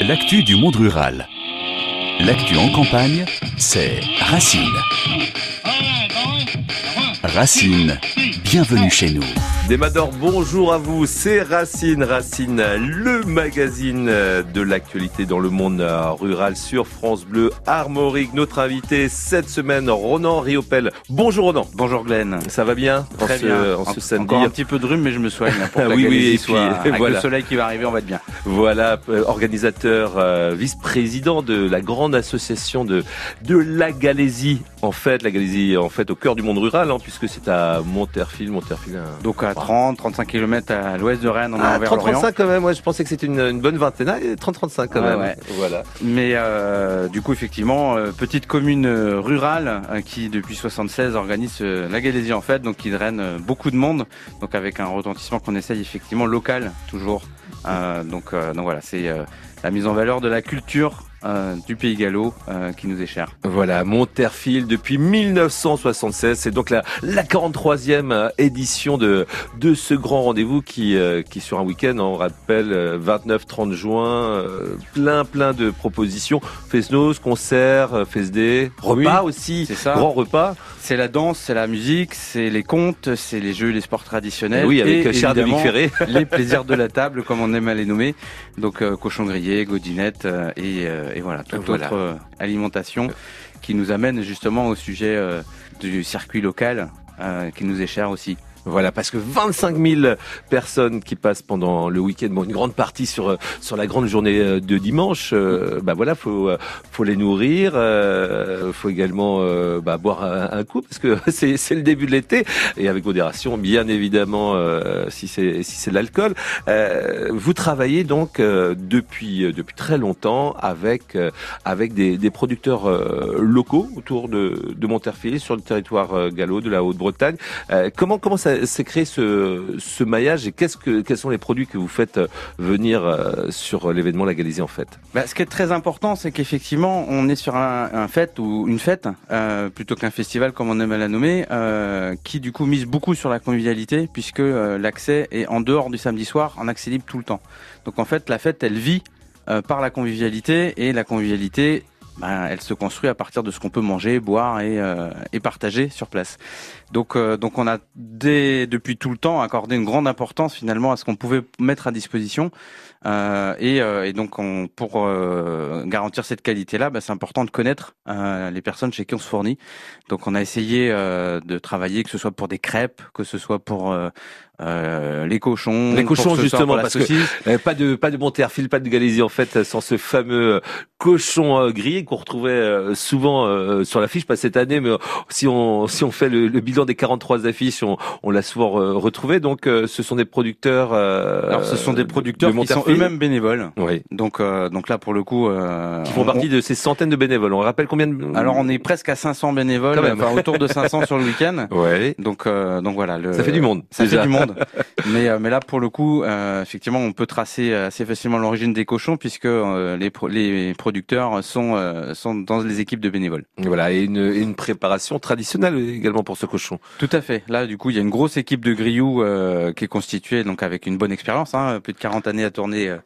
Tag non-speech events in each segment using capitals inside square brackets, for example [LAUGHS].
L'actu du monde rural. L'actu en campagne, c'est Racine. Racine, bienvenue chez nous. Desmador, bonjour à vous, c'est Racine, Racine, le magazine de l'actualité dans le monde rural sur France Bleu Armorique. Notre invité cette semaine, Ronan Riopel. Bonjour Ronan. Bonjour Glenn. Ça va bien Très bien. En ce samedi. Encore un petit peu de rhume, mais je me soigne. Pour [LAUGHS] ah oui, oui, et puis, [LAUGHS] avec voilà. le soleil qui va arriver, on va être bien. Voilà, euh, organisateur, euh, vice-président de la grande association de, de la Galésie. En fait, la Galésie, en fait, au cœur du monde rural, hein, puisque c'est à Monterfil, Monterfil. Donc à 30, 35 km à l'ouest de Rennes, on ah, 30, 35 quand même, moi je pensais que c'était une, une, bonne vingtaine, 30, 35 quand même. Voilà. Mais euh, du coup, effectivement, euh, petite commune euh, rurale euh, qui depuis 76 organise la Galésie en fait, donc qui draine beaucoup de monde, donc avec un retentissement qu'on essaye effectivement local toujours. donc, donc voilà, c'est la mise en valeur de la culture euh, du Pays Gallo euh, qui nous est cher. Voilà, Monterfil depuis 1976. C'est donc la, la 43e euh, édition de, de ce grand rendez-vous qui, qui sur un week-end, on rappelle, 29-30 juin, plein plein de propositions. Fesnos, concerts, FSD, repas aussi, ça. grand repas. C'est la danse, c'est la musique, c'est les contes, c'est les jeux, les sports traditionnels. Oui, avec Charles de Ferré. les [LAUGHS] plaisirs de la table, comme on aime à les nommer. Donc cochon grillé, godinette et et voilà, toute autre euh, alimentation qui nous amène justement au sujet euh, du circuit local euh, qui nous est cher aussi. Voilà, parce que 25 000 personnes qui passent pendant le week-end, bon, une grande partie sur sur la grande journée euh, de dimanche. Euh, bah voilà, faut faut les nourrir. Euh, faut également euh, bah, boire un, coup parce que [LAUGHS] c'est c'est le début de l'été et avec modération, bien évidemment, euh, si c'est si c'est de l'alcool. vous travaillez donc depuis depuis très longtemps avec avec des, des producteurs locaux autour de de Monterfil sur le territoire gallo de la Haute-Bretagne. comment comment ça c'est créé ce, maillage et qu'est-ce que, quels sont les produits que vous faites euh, venir euh, sur l'événement La Galisie en fait? Bah, Ce qui est très important, c'est qu'effectivement, on est sur un, fête ou une fête, euh, plutôt qu'un festival comme on aime à la nommer, euh, qui du coup mise beaucoup sur la convivialité, puisque euh, l'accès est en dehors du samedi soir, en accès libre tout le temps. Donc en fait, la fête, elle vit par la convivialité et la convivialité bah, elle se construit à partir de ce qu'on peut manger, boire et, euh, et partager sur place. Donc, euh, donc on a depuis tout le temps accordé une grande importance finalement à ce qu'on pouvait mettre à disposition. Euh, et, et, donc on, pour garantir cette qualité-là, bah, c'est important de connaître les personnes chez qui on se fournit. Donc on a essayé de travailler, que ce soit pour des crêpes, que ce soit pour euh, les cochons. Les cochons justement parce que euh, pas de pas de Monterfil, pas de Galésie en fait sans ce fameux euh, cochon euh, grillé qu'on retrouvait souvent sur l'affiche pas cette année mais si on si on fait le, bilan des 43 affiches on, on l'a souvent retrouvé donc ce sont des producteurs Alors ce sont des producteurs qui sont eux-mêmes bénévoles. Oui. Donc donc là pour le coup qui font partie de ces centaines de bénévoles. On rappelle combien de Alors on est presque à 500 bénévoles enfin autour de 500 sur le [LAUGHS] week-end. Ouais. Donc donc voilà le Ça fait du monde. Ça fait du monde [LAUGHS] mais, euh, mais là, pour le coup, euh, effectivement, on peut tracer assez facilement l'origine des cochons puisque euh, les, les producteurs sont, sont dans les équipes de bénévoles. voilà, et une, une, préparation traditionnelle également pour ce cochon. Tout à fait. Là, du coup, il y a une grosse équipe de grillous qui est constituée donc avec une bonne expérience, hein, plus de 40 années à tourner, à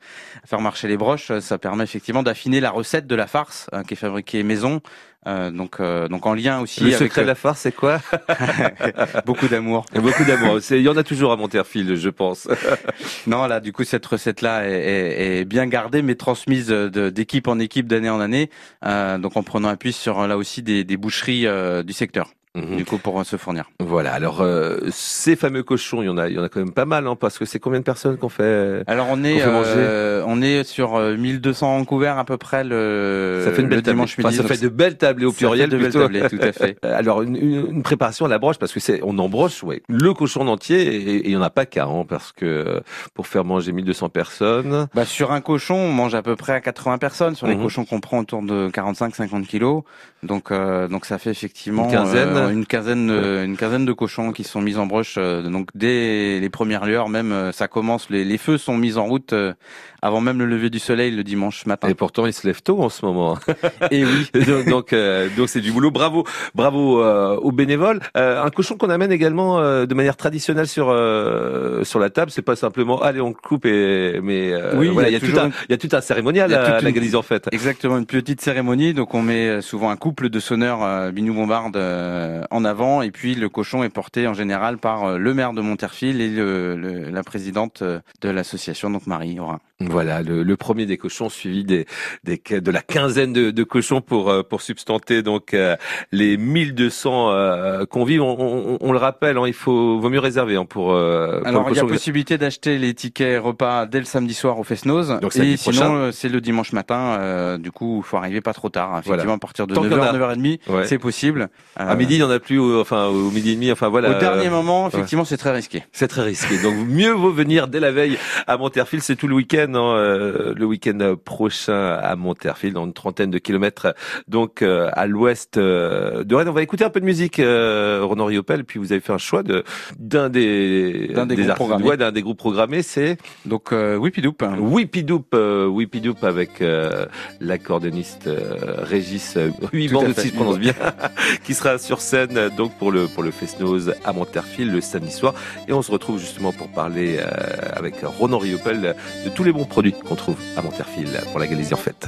faire marcher les broches. Ça permet effectivement d'affiner la recette de la farce qui est fabriquée maison euh, donc, euh, donc en lien aussi. Le secret de la farce, c'est quoi? [LAUGHS] [LAUGHS] Beaucoup d'amour. Beaucoup d'amour. Il y en a toujours à Monterfil, je pense. [LAUGHS] non, là, du coup, cette recette-là est, est, est, bien gardée, mais transmise d'équipe en équipe, d'année en année. Euh, donc, en prenant appui sur là aussi des, des boucheries euh, du secteur. Mhm. Du coup, pour se fournir. Voilà. Alors, euh, ces fameux cochons, il y en a, il y en a quand même pas mal, hein, parce que c'est combien de personnes qu'on fait Alors, on est, euh, on est sur 1200 en couvert à peu près le. Ça fait une belle dimanche midi. ça fait de belles tablées au pluriel, de belles tablées, tout à fait. [LAUGHS] Alors, une, une, préparation à la broche, parce que c'est, on embroche, ouais, le cochon entier, et il y en a pas qu'un, hein, parce que pour faire manger 1200 personnes. Bah, sur un cochon, on mange à peu près à 80 personnes. Sur les mhm. cochons qu'on prend autour de 45-50 kilos. Donc, euh, donc ça fait effectivement une quinzaine une quinzaine, une quinzaine de cochons qui sont mis en broche. donc dès les premières lueurs, même ça commence. Les, les feux sont mis en route avant même le lever du soleil le dimanche matin. Et pourtant, il se lève tôt en ce moment. [LAUGHS] Et oui. [LAUGHS] donc, euh, donc c'est du boulot. Bravo, bravo euh, aux bénévoles. Euh, un cochon qu'on amène également de manière traditionnelle sur sur la table. C'est pas simplement allez on coupe et mais oui, voilà, il y, a tout un, il y a tout un cérémonial à la Galisie en fait. Exactement, une petite cérémonie. Donc on met souvent un couple de sonneurs Binou Bombarde en avant et puis le cochon est porté en général par le maire de Monterfil et le, la présidente de l'association donc Marie Aurin. Voilà, le, premier des cochons suivi des, des de la quinzaine de, de cochons pour euh, pour substanter donc euh, les 1200 euh, convives. On, on, le rappelle, hein, il faut vaut mieux réserver hein, pour, pour. Alors il y a possibilité d'acheter les tickets repas dès le samedi soir au Fesnoz. Donc et sinon c'est le dimanche matin. du coup, il faut arriver pas trop tard. Effectivement, à partir de 9h, 9h30, c'est possible. À midi, il n'y en a plus. Au, enfin, au midi et demi. Enfin voilà. Au dernier moment, effectivement, c'est très risqué. C'est très risqué. Donc mieux vaut venir dès la veille à Monterfil. C'est tout le week-end. Euh, le week-end prochain à Monterfil, dans une trentaine de kilomètres, donc euh, à l'ouest euh, de Rennes. On va écouter un peu de musique, Renan Riopel, puis vous avez fait un choix de d'un des d'un des, groupes programmés. d'un des groupes programmés, c'est donc euh, Whippy Whippy avec l'accordéoniste Régis, oui, bon, si je prononce bien, [LAUGHS] qui sera sur scène donc pour le pour le Fest-Nose à Monterfil le samedi soir, et on se retrouve justement pour parler avec Ronan Riopel de tous les bons produits qu'on trouve à Monterfil pour la Galisie en fête.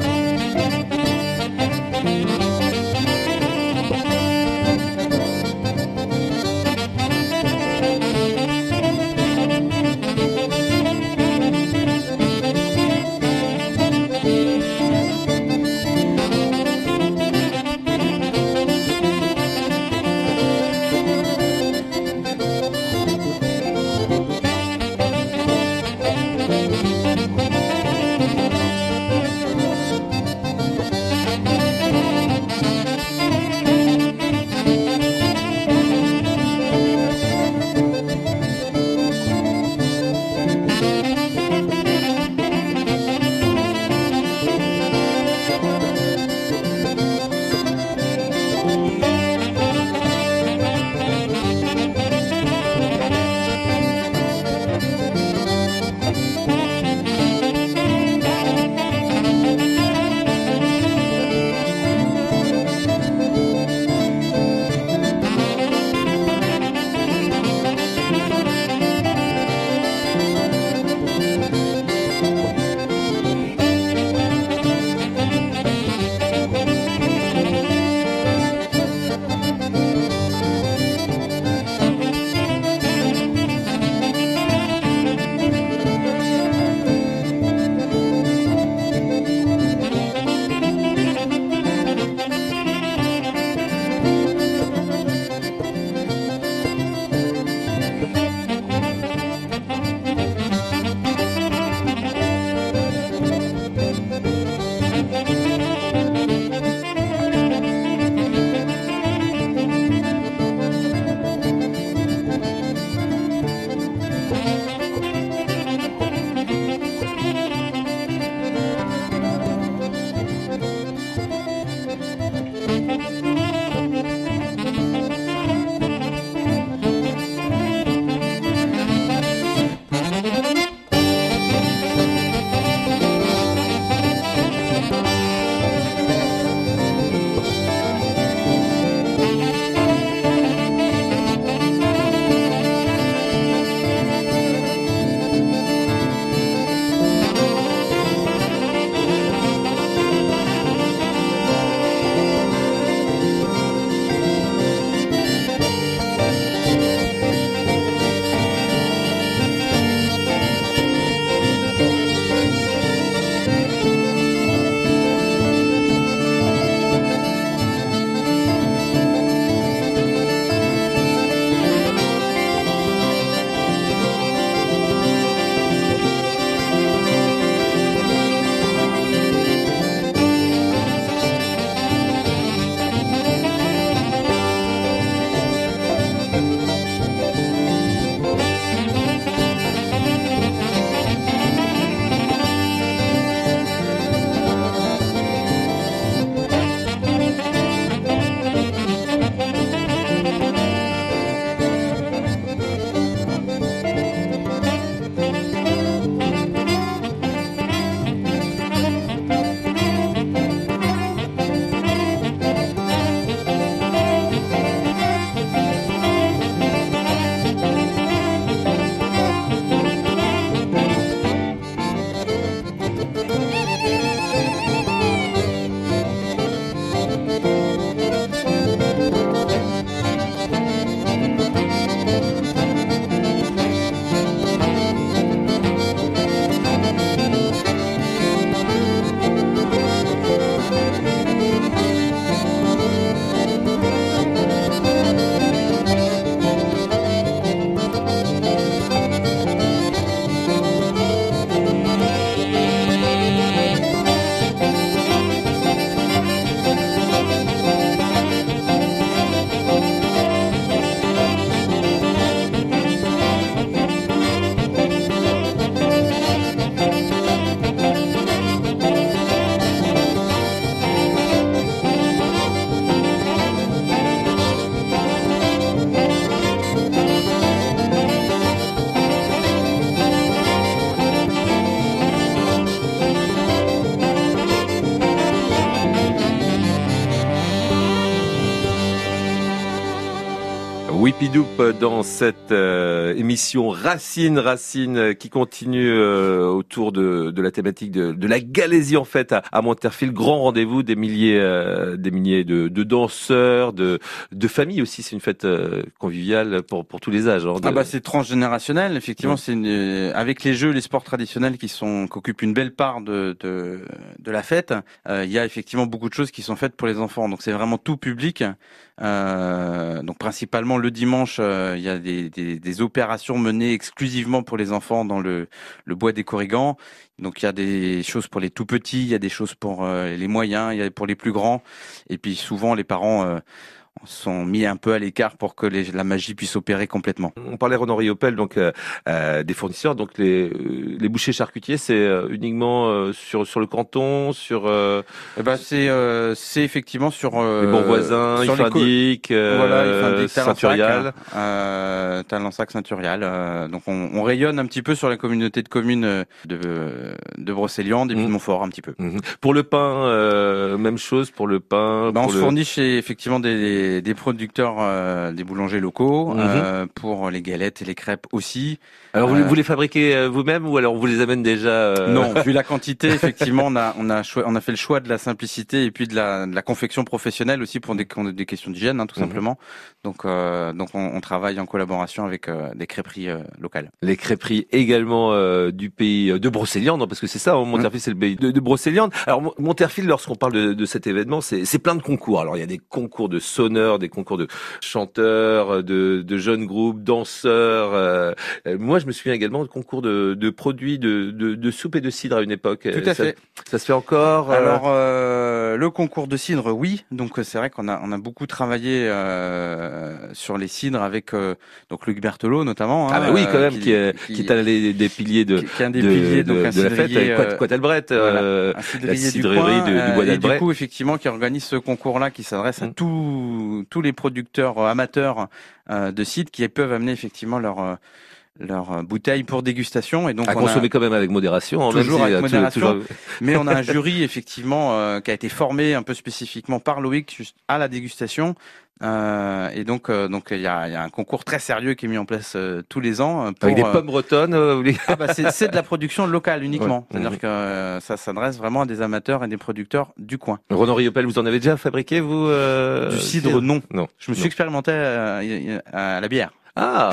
Pidoup dans cette euh, émission Racine, Racine euh, qui continue euh, autour de, de, la thématique de, de, la Galésie en fait à, à Monterfil. Grand rendez-vous des milliers, des milliers de, de, danseurs, de, de familles aussi. C'est une fête conviviale pour, pour tous les âges. Hein, ah bah c'est transgénérationnel. Effectivement, c'est avec les jeux, les sports traditionnels qui sont qui occupent une belle part de, de, de la fête. Il y a effectivement beaucoup de choses qui sont faites pour les enfants. Donc c'est vraiment tout public. Euh, donc principalement le dimanche, euh, il y a des, opérations menées exclusivement pour les enfants dans le, bois des Corrigans. Donc il y a des choses pour les tout petits, il y a des choses pour euh, les moyens, il y a pour les plus grands. Et puis souvent les parents sont mis un peu à l'écart pour que les, la magie puisse opérer complètement. On parlait Renaud Riopel, donc euh, euh, des fournisseurs, donc les, euh, les bouchers charcutiers, c'est euh, uniquement sur sur le canton, sur. Eh ben c'est c'est effectivement sur les bons voisins, sur Ifindic, voilà, Saint-Turial, euh, Talensac, Saint-Turial. donc on, on, rayonne un petit peu sur la communauté de communes de de Brocéliande et puis de mmh. Montfort un petit peu. Mmh. Pour le pain, même chose pour le pain. Ben, on se fournit chez effectivement des des, producteurs, euh, des boulangers locaux, mhm. euh, pour les galettes et les crêpes aussi. Alors vous, vous les fabriquez euh, vous-même ou alors vous les amène déjà Non, [LAUGHS] vu la quantité, effectivement, on a on a on a fait le choix de la simplicité et puis de la, de la confection professionnelle aussi pour des, des questions d'hygiène, hein, tout mhm. simplement. Donc donc on, travaille en collaboration avec des crêperies locales. Les crêperies également du pays de Brocéliande, parce que c'est ça, hein, Monterfil, c'est le pays de, de Brocéliande. Alors Monterfil, lorsqu'on parle de, de cet événement, c'est plein de concours. Alors il y a des concours de saut des concours de chanteurs, de, de jeunes groupes, danseurs. Euh, euh, moi, je me souviens également de concours de, de produits de, de, de, soupe et de cidre à une époque. Tout à ça, fait. Ça se fait encore euh Alors, euh, le concours de cidre, oui. Donc, c'est vrai qu'on a, on a beaucoup travaillé euh, sur les cidres avec donc Luc Berthelot notamment. Hein, ah bah oui, quand même, qui, est, qui, est un des, des piliers de, qui est un des piliers donc de, la fête, Quat, Quat voilà, la cidrerie du, du, bois. Et du coup, effectivement, qui organise ce concours-là, qui s'adresse à mmh. tout tous, les producteurs euh, amateurs euh, de sites qui peuvent amener effectivement leur euh, leur bouteille pour dégustation et donc à consommer quand même avec modération hein, toujours avec modération [LAUGHS] mais on a un [LAUGHS] jury effectivement qui a été formé un peu spécifiquement par Loïc juste à la dégustation euh, et donc, euh, donc il y a, y a, un concours très sérieux qui est mis en place euh, tous les ans. Pour, Avec des pommes bretonnes. ah bah c'est de la production locale uniquement. C'est-à-dire que ça s'adresse vraiment à des amateurs et des producteurs du coin. Renaud Riopel, vous en avez déjà fabriqué vous Du cidre, non. Non. Je me suis expérimenté à la bière. Ah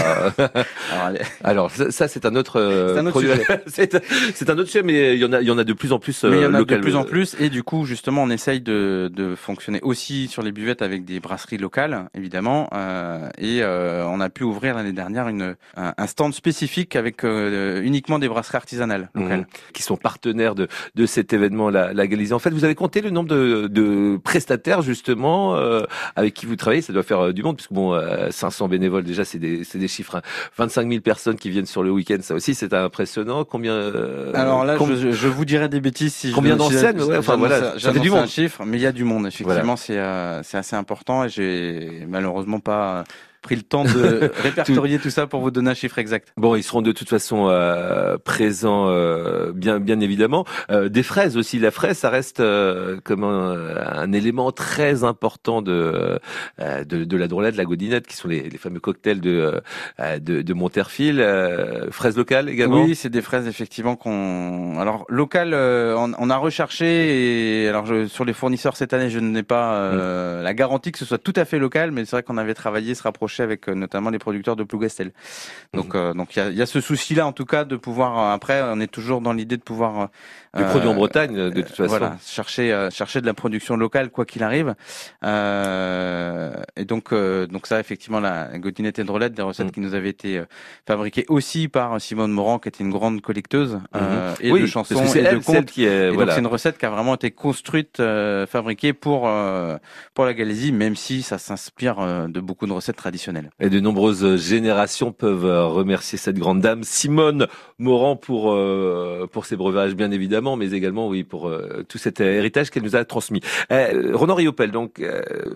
[LAUGHS] Alors, ça, c'est un autre, euh, un autre sujet. [LAUGHS] c'est un autre sujet, mais il y en a il y en a de plus en plus mais il y en a de plus en plus et du coup justement on essaye de, de fonctionner aussi sur les buvettes avec des brasseries locales évidemment euh, et euh, on a pu ouvrir l'année dernière une un, stand spécifique avec euh, uniquement des brasseries artisanales mmh. locales qui sont partenaires de de cet événement la, la Galisie. En fait, vous avez compté le nombre de, de prestataires justement euh, avec qui vous travaillez, ça doit faire du monde puisque bon 500 bénévoles déjà c'est des c'est des chiffres. 25 hein. 000 personnes qui viennent sur le week-end, ça aussi c'est impressionnant. Combien euh, Alors là, je, je, vous dirais des bêtises si combien d'enseignes ouais, Enfin voilà, ça du monde. un chiffre, mais il y a du monde. Effectivement, c'est euh, c'est assez important et j'ai malheureusement pas pris le temps de [LAUGHS] répertorier tout ça pour vous donner un chiffre exact. Bon, ils seront de toute façon euh, présents, euh, bien, bien évidemment. Euh, des fraises aussi. La fraise, ça reste euh, comme un, un, élément très important de euh, de, de la drôlette, de la godinette, qui sont les, les fameux cocktails de de, de Monterfil. fraises locales également. Oui, c'est des fraises effectivement qu'on. Alors locales, on, on, a recherché et alors je, sur les fournisseurs cette année, je n'ai pas mm. la garantie que ce soit tout à fait local, mais c'est vrai qu'on avait travaillé, se rapprocher avec euh, notamment les producteurs de Plougastel. Donc, mhm. euh, donc il y a, y a, ce souci-là en tout cas de pouvoir. Euh, après, on est toujours dans l'idée de pouvoir du produit en Bretagne de toute façon. Voilà, chercher chercher de la production locale quoi qu'il arrive. et donc donc ça effectivement la godinette et drôlette des recettes mhm. qui nous avaient été fabriquées aussi par Simone Morand qui était une grande collecteuse mhm. et de chansons et de contes. Qui est, donc c'est une recette qui a vraiment été construite, fabriquée pour pour la Galésie, même si ça s'inspire de beaucoup de recettes traditionnelles et de nombreuses générations peuvent euh, remercier cette grande dame, Simone Morand, pour euh, pour ses breuvages, bien évidemment, mais également, oui, pour euh, tout cet héritage qu'elle nous a transmis. Euh, Renan Riopel, donc,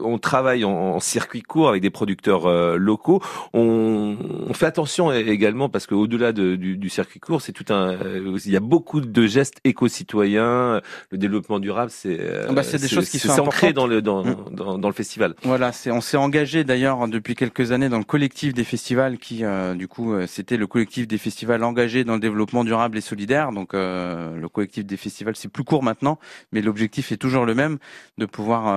on travaille en, circuit court avec des producteurs locaux. On, on, fait attention également parce qu'au-delà de, du, du, circuit court, c'est tout un, il y a beaucoup de gestes éco-citoyens. Le développement durable, c'est ah bah, c'est des choses qui sont ancrées dans le dans, mmh. dans, dans, le festival. Voilà, c'est on s'est engagé d'ailleurs depuis quelques quelques années dans le collectif des festivals qui, du coup, c'était le collectif des festivals engagés dans le développement durable et solidaire. Donc, le collectif des festivals, c'est plus court maintenant, mais l'objectif est toujours le même, de pouvoir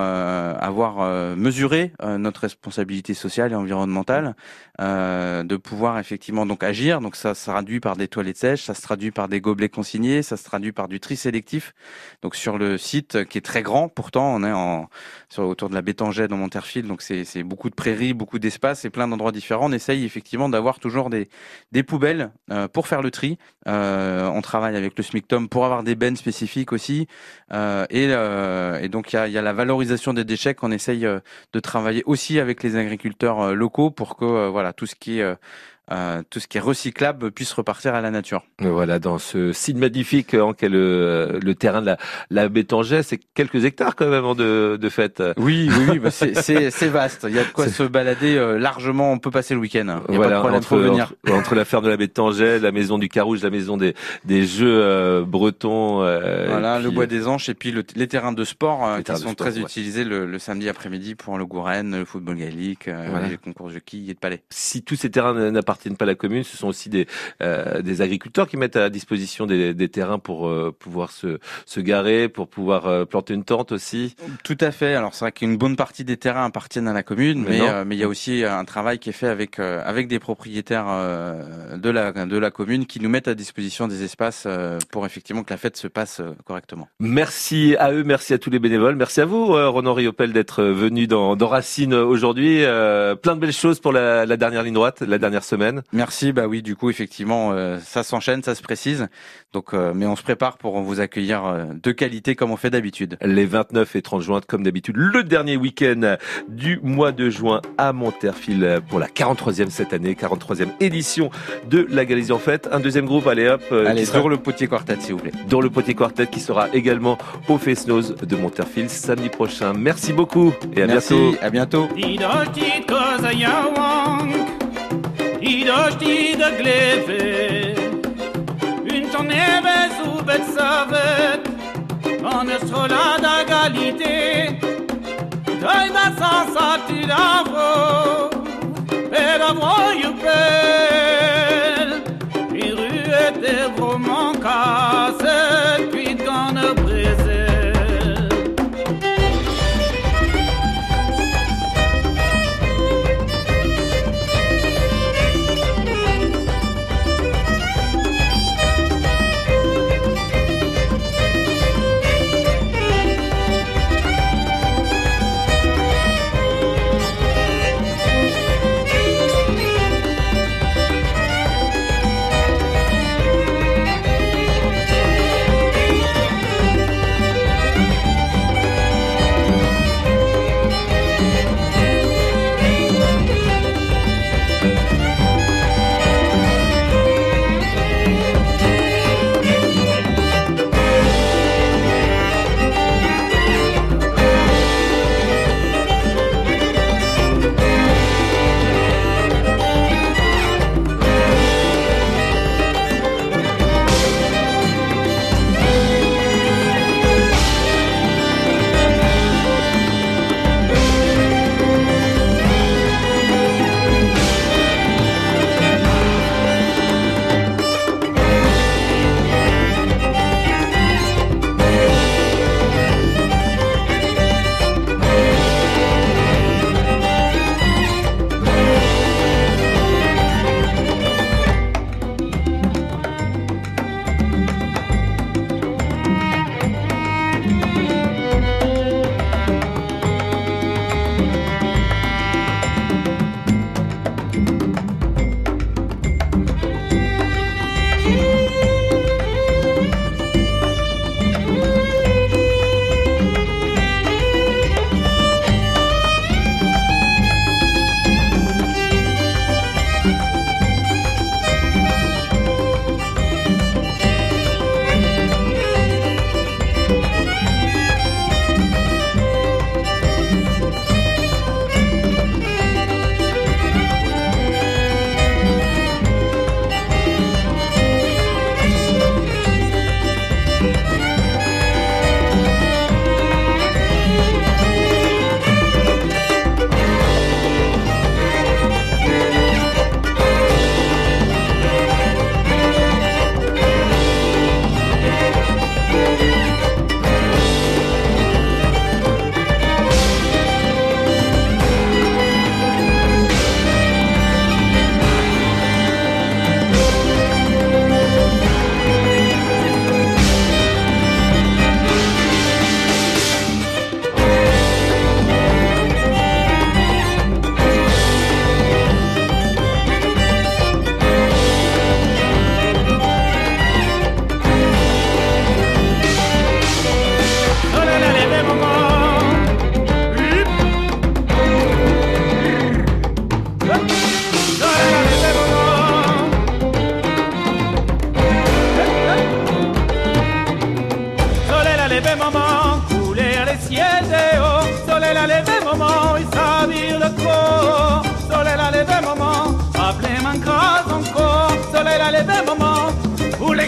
avoir mesuré notre responsabilité sociale et environnementale, de pouvoir effectivement donc agir. Donc, ça se traduit par des toilettes sèches, ça se traduit par des gobelets consignés, ça se traduit par du tri sélectif. Donc, sur le site qui est très grand, pourtant, on est en, sur, autour de la Bétangère dans Monterfil, donc c'est beaucoup de prairies, beaucoup d'espace et plein d'endroits différents. On essaye effectivement d'avoir toujours des, poubelles euh, pour faire le tri. Euh, on travaille avec le SMICTOM pour avoir des bennes spécifiques aussi. Euh, et, donc il y a, la valorisation des déchets qu'on essaye de travailler aussi avec les agriculteurs locaux pour que voilà tout ce qui est euh, tout ce qui est recyclable puisse repartir à la nature. Voilà, dans ce site magnifique en quel le, le terrain de la, la Bétanget, c'est quelques hectares quand même de, de fait. Oui, oui, oui bah c'est [LAUGHS] vaste. Il y a de quoi se balader euh, largement. On peut passer le week-end. Voilà, entre, venir. Entre, la ferme de la Bétanget, la maison du Carouge, la maison des, des jeux euh, bretons. voilà, le bois des Anches et puis le, les terrains de sport qui sont très utilisés le, le, samedi après-midi pour le Gouren, le football gaélique, les concours de quilles et de palais. Si tous ces terrains n'appartiennent pas à la commune, ce sont aussi des, euh, des agriculteurs qui mettent à disposition des, des terrains pour euh, pouvoir se, se garer, pour pouvoir euh, planter une tente aussi. Tout à fait. Alors c'est vrai qu'une bonne partie des terrains appartiennent à la commune, mais mais, mais il y a aussi un travail qui est fait avec avec des propriétaires de la de la commune qui nous mettent à disposition des espaces pour effectivement que la fête se passe correctement. Merci à eux, merci à tous les bénévoles, merci à vous Ronan Riopel d'être venu dans, dans Racine aujourd'hui. plein de belles choses pour la, la dernière ligne droite, la dernière semaine. Merci, bah oui, du coup, effectivement, euh, ça s'enchaîne, ça se précise. Donc, euh, mais on se prépare pour vous accueillir euh, de qualité comme on fait d'habitude. Les 29 et 30 juin, comme d'habitude, le dernier week-end du mois de juin à Monterfil pour la 43e cette année, 43e édition de la Galisie en fête. Un deuxième groupe, allez hop. allez, sur le Potier Quartet, s'il vous plaît. Dans le Potier Quartet qui sera également au Fesnos de Monterfil samedi prochain. Merci beaucoup et à Merci, bientôt. À bientôt. داشتی گلیفه Une tonnerre sous bête savette On est sur la d'égalité Deuil va s'en sortir d'avant Père à moi, you père. Une rue était Soleil a levé maman, pour les.